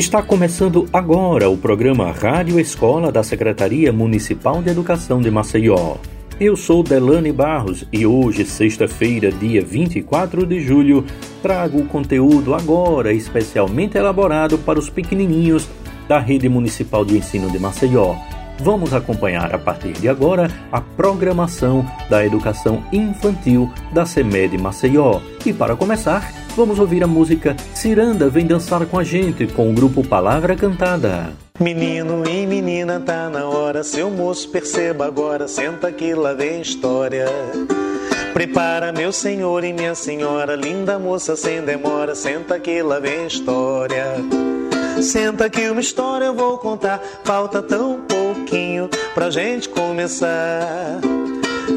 Está começando agora o programa Rádio Escola da Secretaria Municipal de Educação de Maceió. Eu sou Delane Barros e hoje, sexta-feira, dia 24 de julho, trago o conteúdo agora especialmente elaborado para os pequenininhos da Rede Municipal de Ensino de Maceió. Vamos acompanhar a partir de agora a programação da educação infantil da CEMED Maceió. E para começar, vamos ouvir a música Ciranda Vem Dançar com a Gente com o grupo Palavra Cantada. Menino e menina, tá na hora, seu moço, perceba agora, senta que lá vem história. Prepara, meu senhor e minha senhora, linda moça, sem demora, senta que lá vem história. Senta que uma história eu vou contar, falta tão pouquinho pra gente começar.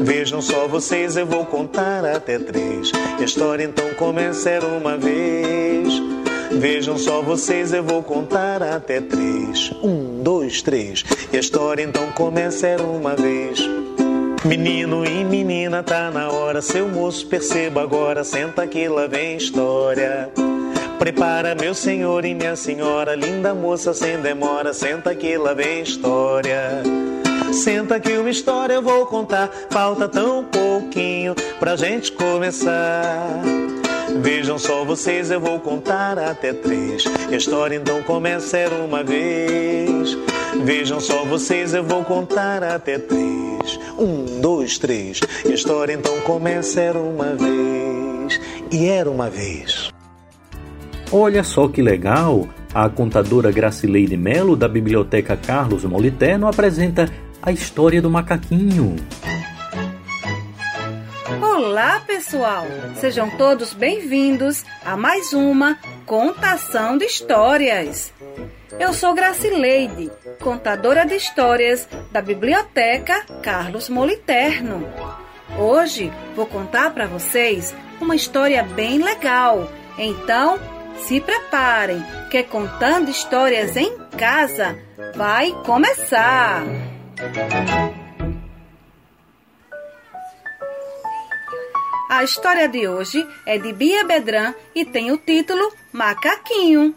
Vejam só vocês, eu vou contar até três. A história então começa era uma vez. Vejam só vocês, eu vou contar até três. Um, dois, três. E a história então começa era uma vez. Menino e menina, tá na hora. Seu moço, perceba agora. Senta que lá vem história. Prepara, meu senhor e minha senhora. Linda moça, sem demora. Senta que lá vem história. Senta que uma história eu vou contar. Falta tão pouquinho pra gente começar. Vejam só vocês, eu vou contar até três. A história então começa era uma vez. Vejam só vocês, eu vou contar até três. Um, dois, três. A história então começa era uma vez. E era uma vez. Olha só que legal! A contadora Gracileide Melo, da Biblioteca Carlos Moliterno, apresenta a história do macaquinho. Olá, pessoal! Sejam todos bem-vindos a mais uma contação de histórias. Eu sou Gracileide, contadora de histórias da Biblioteca Carlos Moliterno. Hoje vou contar para vocês uma história bem legal. Então, se preparem, que contando histórias em casa vai começar. A história de hoje é de Bia Bedran e tem o título Macaquinho.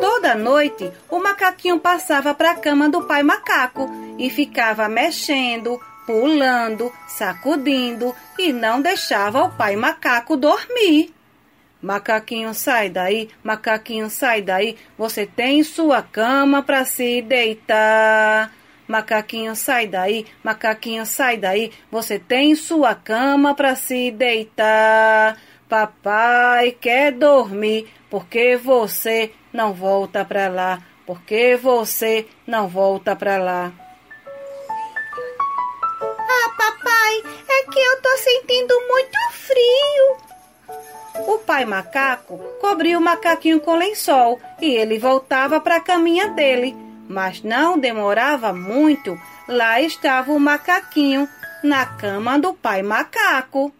Toda noite, o macaquinho passava para a cama do pai macaco e ficava mexendo, pulando, sacudindo e não deixava o pai macaco dormir. Macaquinho, sai daí, macaquinho, sai daí, você tem sua cama para se deitar. Macaquinho, sai daí, macaquinho, sai daí. Você tem sua cama para se deitar. Papai quer dormir, porque você não volta para lá. Porque você não volta para lá. Ah, papai, é que eu tô sentindo muito frio. O pai macaco cobriu o macaquinho com lençol e ele voltava para a caminha dele. Mas não demorava muito, lá estava o macaquinho na cama do pai macaco.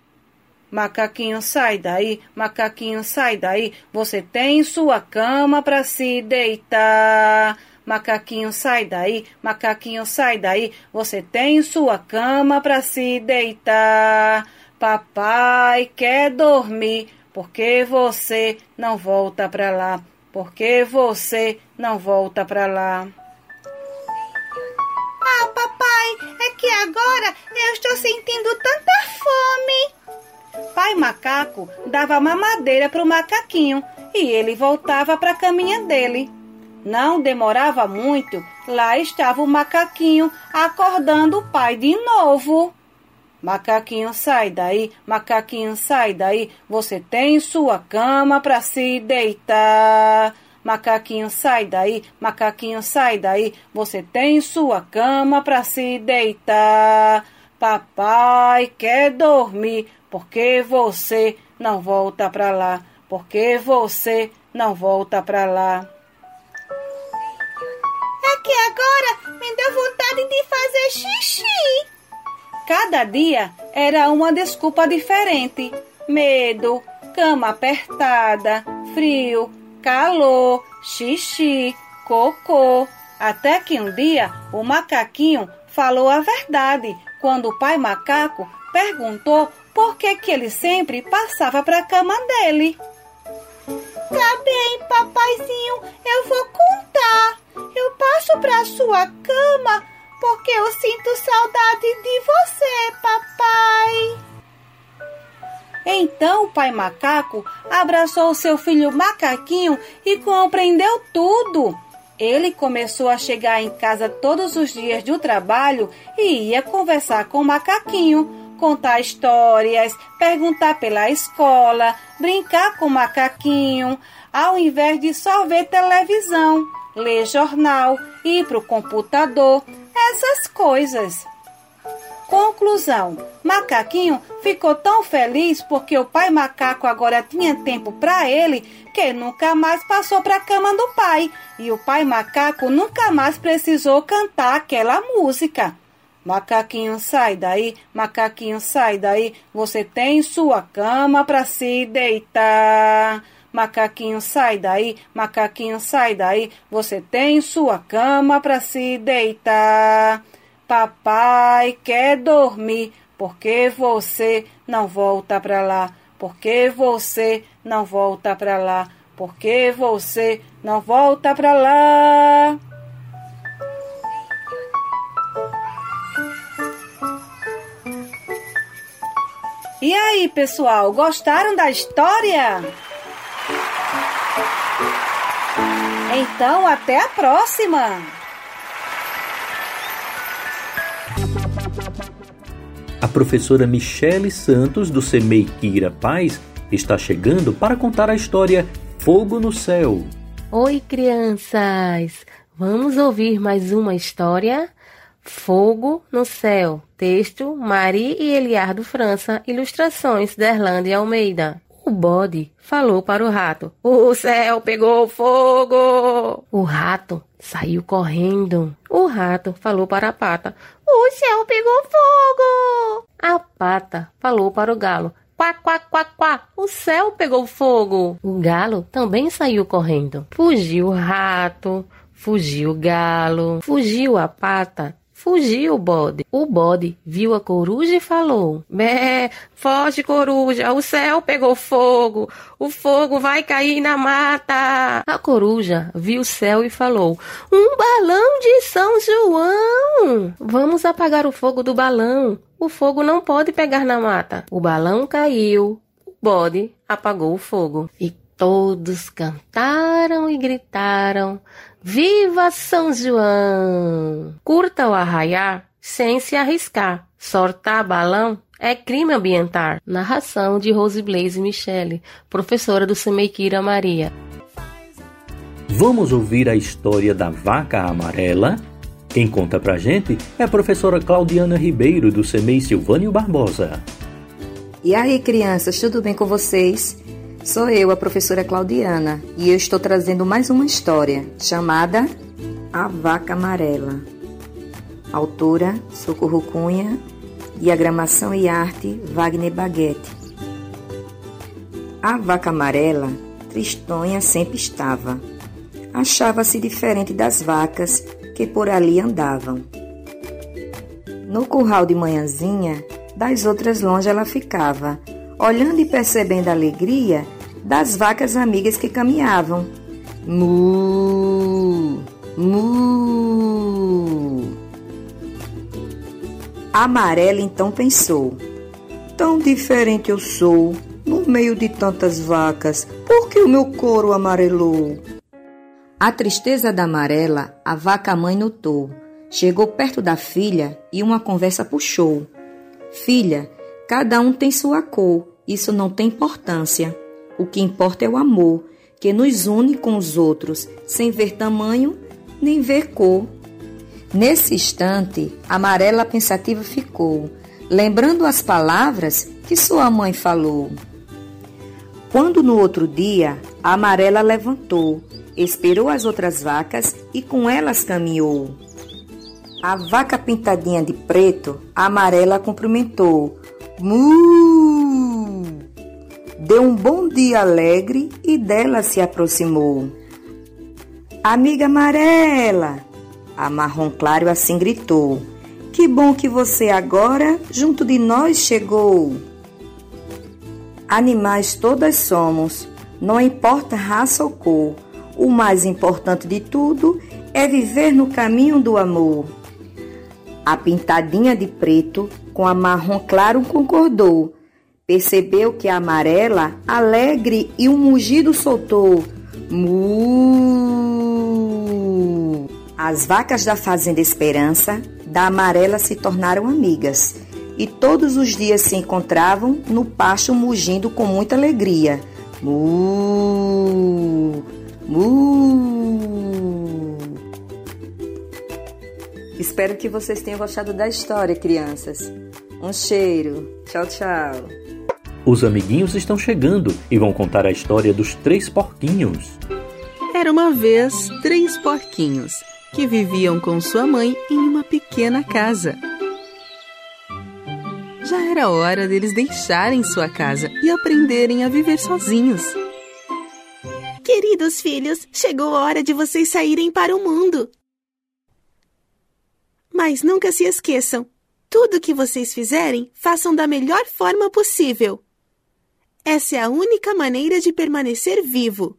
Macaquinho, sai daí, macaquinho, sai daí, você tem sua cama para se deitar. Macaquinho, sai daí, macaquinho, sai daí, você tem sua cama para se deitar. Papai quer dormir, porque você não volta para lá porque você não volta para lá. Ah, papai, é que agora eu estou sentindo tanta fome. Pai macaco dava mamadeira para o macaquinho e ele voltava para a caminha dele. Não demorava muito, lá estava o macaquinho acordando o pai de novo. Macaquinho, sai daí, macaquinho, sai daí. Você tem sua cama para se deitar. Macaquinho, sai daí, macaquinho, sai daí. Você tem sua cama para se deitar. Papai quer dormir, porque você não volta para lá. Porque você não volta para lá. É que agora me deu vontade de fazer xixi. Cada dia era uma desculpa diferente: medo, cama apertada, frio, calor, xixi, cocô. Até que um dia o macaquinho falou a verdade quando o pai macaco perguntou por que, que ele sempre passava para a cama dele. Tá bem, papaizinho, eu vou contar. Eu passo para sua cama porque eu sinto saudade de você, papai. Então o pai macaco abraçou seu filho macaquinho e compreendeu tudo. Ele começou a chegar em casa todos os dias do trabalho e ia conversar com o macaquinho, contar histórias, perguntar pela escola, brincar com o macaquinho, ao invés de só ver televisão, ler jornal, ir para o computador, essas coisas. Conclusão: Macaquinho ficou tão feliz porque o pai macaco agora tinha tempo para ele que nunca mais passou para a cama do pai e o pai macaco nunca mais precisou cantar aquela música. Macaquinho, sai daí, macaquinho, sai daí, você tem sua cama para se deitar. Macaquinho, sai daí, macaquinho, sai daí, você tem sua cama para se deitar. Papai quer dormir, porque você não volta para lá? Porque você não volta para lá? Porque você não volta para lá? E aí, pessoal, gostaram da história? Então, até a próxima! A professora Michele Santos, do CEMEI Kira Paz, está chegando para contar a história Fogo no Céu. Oi, crianças! Vamos ouvir mais uma história? Fogo no Céu. Texto Marie e Eliardo França. Ilustrações Derlande Almeida. O bode falou para o rato: O céu pegou fogo! O rato saiu correndo. O rato falou para a pata: O céu pegou fogo! A pata falou para o galo: Quá, quá, quá, quá, o céu pegou fogo. O galo também saiu correndo. Fugiu o rato, fugiu o galo, fugiu a pata Fugiu o bode. O bode viu a coruja e falou: Bé, foge, coruja, o céu pegou fogo, o fogo vai cair na mata. A coruja viu o céu e falou: Um balão de São João! Vamos apagar o fogo do balão. O fogo não pode pegar na mata. O balão caiu, o bode apagou o fogo. E todos cantaram e gritaram: Viva São João! Curta o arraiar sem se arriscar. Sortar balão é crime ambiental. Narração de Rose Blaze Michele, professora do Semeikira Maria. Vamos ouvir a história da vaca amarela? Quem conta pra gente é a professora Claudiana Ribeiro, do SEMEI Silvânio Barbosa. E aí, crianças, tudo bem com vocês? Sou eu, a professora Claudiana, e eu estou trazendo mais uma história chamada A Vaca Amarela. Autora Socorro Cunha, diagramação e arte Wagner Baguete. A vaca amarela, tristonha sempre estava. Achava-se diferente das vacas que por ali andavam. No curral de manhãzinha, das outras longe ela ficava, olhando e percebendo a alegria das vacas amigas que caminhavam. Mu, mu. Amarela então pensou: Tão diferente eu sou, no meio de tantas vacas, por que o meu couro amarelou? A tristeza da amarela, a vaca mãe notou. Chegou perto da filha e uma conversa puxou. Filha, cada um tem sua cor, isso não tem importância. O que importa é o amor, que nos une com os outros, sem ver tamanho nem ver cor. Nesse instante, Amarela pensativa ficou, lembrando as palavras que sua mãe falou. Quando no outro dia, a Amarela levantou, esperou as outras vacas e com elas caminhou. A vaca pintadinha de preto, a Amarela cumprimentou. Mu! Deu um bom dia alegre e dela se aproximou. Amiga amarela! A marrom claro assim gritou. Que bom que você agora junto de nós chegou. Animais todas somos, não importa raça ou cor. O mais importante de tudo é viver no caminho do amor. A pintadinha de preto com a marrom claro concordou. Percebeu que a amarela, alegre e um mugido soltou. Mu! As vacas da fazenda Esperança, da amarela se tornaram amigas e todos os dias se encontravam no pasto mugindo com muita alegria. Mu! Mu! Espero que vocês tenham gostado da história, crianças. Um cheiro. Tchau, tchau. Os amiguinhos estão chegando e vão contar a história dos três porquinhos. Era uma vez três porquinhos que viviam com sua mãe em uma pequena casa. Já era hora deles deixarem sua casa e aprenderem a viver sozinhos. Queridos filhos, chegou a hora de vocês saírem para o mundo. Mas nunca se esqueçam: tudo que vocês fizerem, façam da melhor forma possível. Essa é a única maneira de permanecer vivo.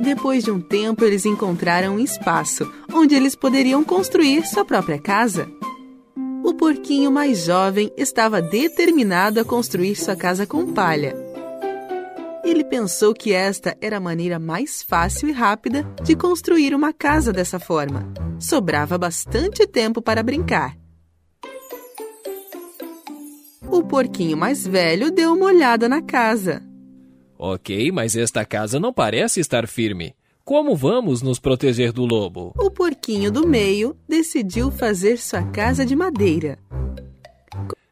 Depois de um tempo, eles encontraram um espaço onde eles poderiam construir sua própria casa. O porquinho mais jovem estava determinado a construir sua casa com palha. Ele pensou que esta era a maneira mais fácil e rápida de construir uma casa dessa forma. Sobrava bastante tempo para brincar. O porquinho mais velho deu uma olhada na casa. Ok, mas esta casa não parece estar firme. Como vamos nos proteger do lobo? O porquinho do meio decidiu fazer sua casa de madeira.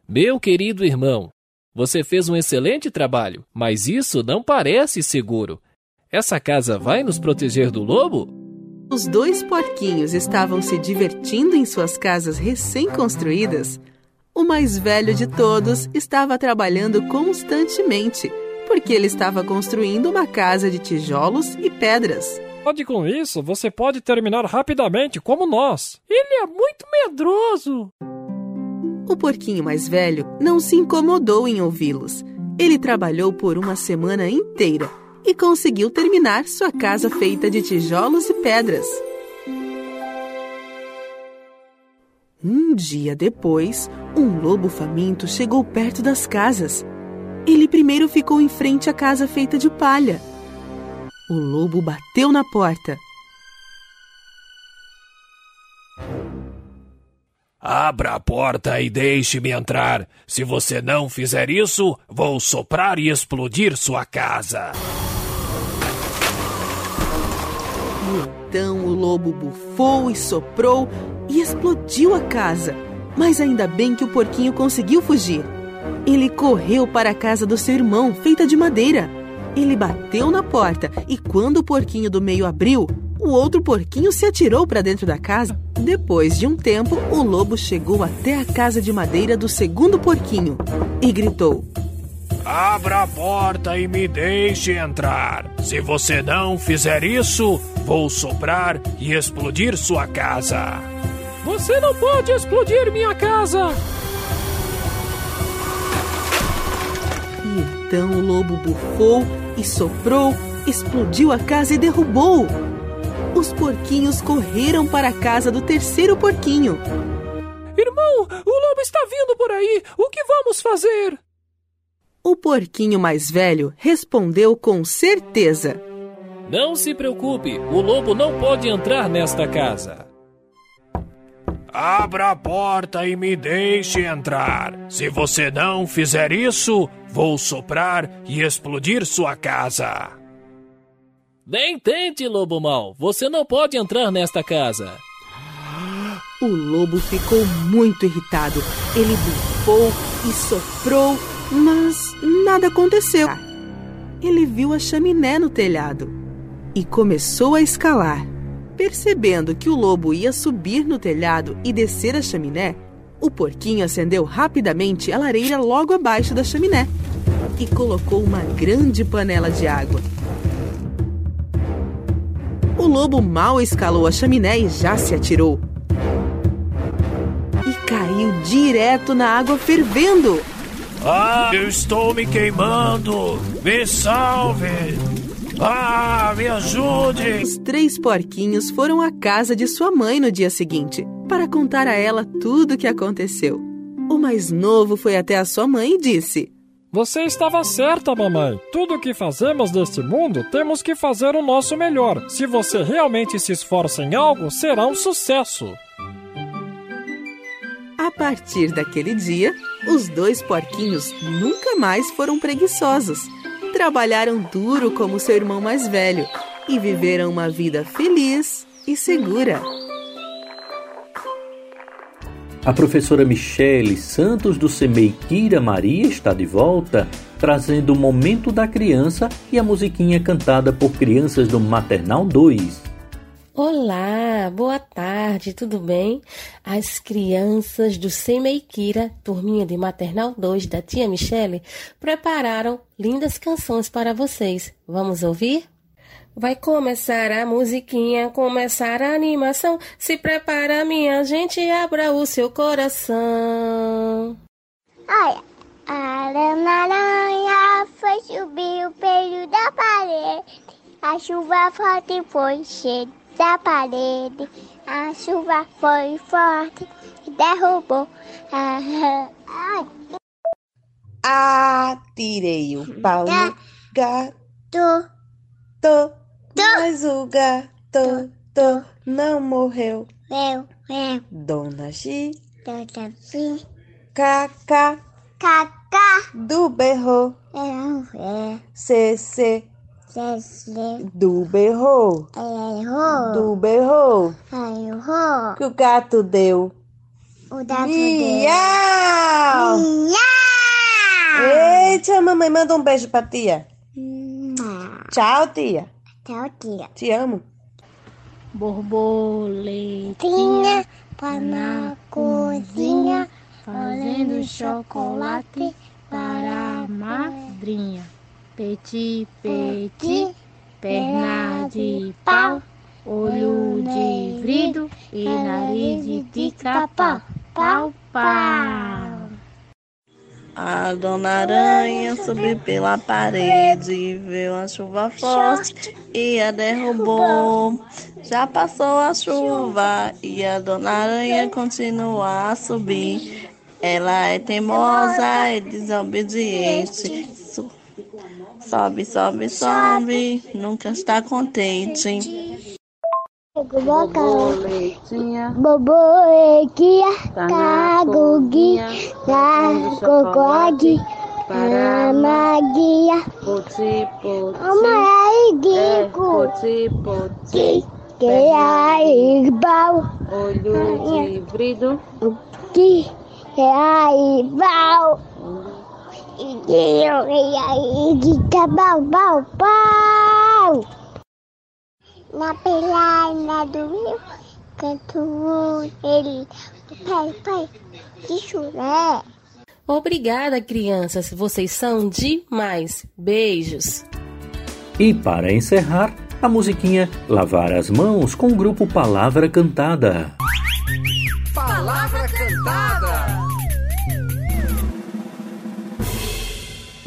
Meu querido irmão, você fez um excelente trabalho, mas isso não parece seguro. Essa casa vai nos proteger do lobo? Os dois porquinhos estavam se divertindo em suas casas recém-construídas. O mais velho de todos estava trabalhando constantemente, porque ele estava construindo uma casa de tijolos e pedras. Pode com isso, você pode terminar rapidamente como nós. Ele é muito medroso. O porquinho mais velho não se incomodou em ouvi-los. Ele trabalhou por uma semana inteira e conseguiu terminar sua casa feita de tijolos e pedras. Um dia depois, um lobo faminto chegou perto das casas. Ele primeiro ficou em frente à casa feita de palha. O lobo bateu na porta. Abra a porta e deixe-me entrar. Se você não fizer isso, vou soprar e explodir sua casa. Então o lobo bufou e soprou e explodiu a casa. Mas ainda bem que o porquinho conseguiu fugir. Ele correu para a casa do seu irmão, feita de madeira. Ele bateu na porta e quando o porquinho do meio abriu, o outro porquinho se atirou para dentro da casa. Depois de um tempo, o lobo chegou até a casa de madeira do segundo porquinho e gritou: Abra a porta e me deixe entrar. Se você não fizer isso, vou soprar e explodir sua casa. Você não pode explodir minha casa! E então o lobo bufou e soprou, explodiu a casa e derrubou. Os porquinhos correram para a casa do terceiro porquinho. Irmão, o lobo está vindo por aí. O que vamos fazer? O porquinho mais velho respondeu com certeza: Não se preocupe, o lobo não pode entrar nesta casa. Abra a porta e me deixe entrar. Se você não fizer isso, vou soprar e explodir sua casa. Nem tente, lobo mau. Você não pode entrar nesta casa. O lobo ficou muito irritado. Ele bufou e soprou, mas nada aconteceu. Ele viu a chaminé no telhado e começou a escalar. Percebendo que o lobo ia subir no telhado e descer a chaminé, o porquinho acendeu rapidamente a lareira logo abaixo da chaminé e colocou uma grande panela de água. O lobo mal escalou a chaminé e já se atirou. E caiu direto na água fervendo. Ah, eu estou me queimando! Me salve! Ah, me ajude! Os três porquinhos foram à casa de sua mãe no dia seguinte para contar a ela tudo o que aconteceu. O mais novo foi até a sua mãe e disse: Você estava certa, mamãe. Tudo o que fazemos neste mundo temos que fazer o nosso melhor. Se você realmente se esforça em algo, será um sucesso. A partir daquele dia, os dois porquinhos nunca mais foram preguiçosos. Trabalharam duro como seu irmão mais velho e viveram uma vida feliz e segura. A professora Michele Santos do CEMEI Kira Maria está de volta, trazendo o momento da criança e a musiquinha cantada por crianças do Maternal 2. Olá, boa tarde, tudo bem? As crianças do Semeikira, turminha de Maternal 2 da tia Michele, prepararam lindas canções para vocês. Vamos ouvir? Vai começar a musiquinha, começar a animação. Se prepara, minha gente, abra o seu coração. Olha, a aranha foi subir o pelo da parede. A chuva forte foi cheia da parede. A chuva foi forte e derrubou. Atirei o pau no gato, mas o gato não morreu. Meu, meu. Dona Gi, Dona Gi, Cacá, Cacá, do berro, é, Cc, Cecê, do berro, errou, do berro, errou. que o gato deu. O gato Miau! deu. Miau! Eita, mamãe, manda um beijo pra tia. Tchau, tia. Tchau, tia. Te amo. Borboletinha tá na cozinha fazendo chocolate para a madrinha. Petit, petit, perna de pau, olho de vidro e nariz de pica-pau. Pau, pau. A dona aranha subiu pela parede viu a chuva forte e a derrubou. Já passou a chuva e a dona aranha continua a subir. Ela é teimosa e desobediente. Sobe, sobe, sobe, nunca está contente. Borboletinha, borboletinha, caguguinha, na cocode, na maguinha, Poti, poti, aí, é, poti, poti, que aí, bal, olho de vidro, que aí, bal, e eu, e aí, que bal, bal, bal. Na pelada do rio, canto ele, pai, pai, de chulé. Obrigada, crianças. Vocês são demais. Beijos. E para encerrar, a musiquinha Lavar as Mãos com o grupo Palavra Cantada. Palavra cantada.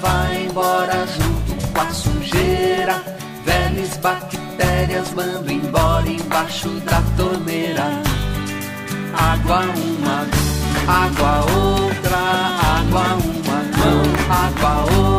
vai embora junto com a sujeira. Velhas bactérias mando embora embaixo da torneira. Água uma, água outra, água uma mão, água outra,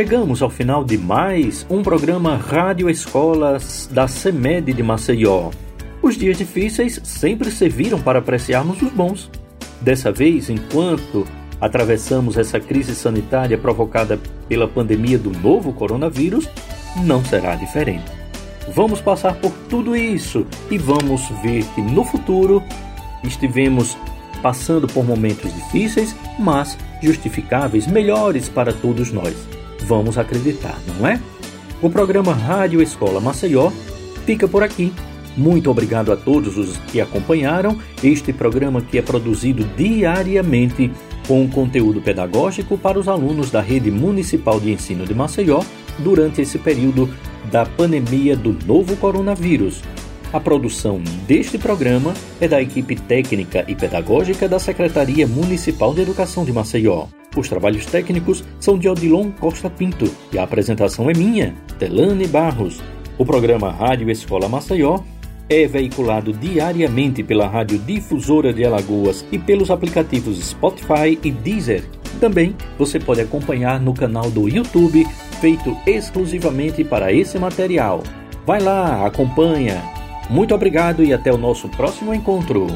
Chegamos ao final de mais um programa Rádio Escolas da CEMED de Maceió. Os dias difíceis sempre serviram para apreciarmos os bons. Dessa vez, enquanto atravessamos essa crise sanitária provocada pela pandemia do novo coronavírus, não será diferente. Vamos passar por tudo isso e vamos ver que no futuro estivemos passando por momentos difíceis, mas justificáveis, melhores para todos nós vamos acreditar, não é? O programa Rádio Escola Maceió fica por aqui. Muito obrigado a todos os que acompanharam este programa que é produzido diariamente com conteúdo pedagógico para os alunos da Rede Municipal de Ensino de Maceió durante esse período da pandemia do novo coronavírus. A produção deste programa é da equipe técnica e pedagógica da Secretaria Municipal de Educação de Maceió. Os trabalhos técnicos são de Odilon Costa Pinto e a apresentação é minha, Telane Barros. O programa Rádio Escola Maceió é veiculado diariamente pela Rádio Difusora de Alagoas e pelos aplicativos Spotify e Deezer. Também você pode acompanhar no canal do YouTube, feito exclusivamente para esse material. Vai lá, acompanha. Muito obrigado e até o nosso próximo encontro.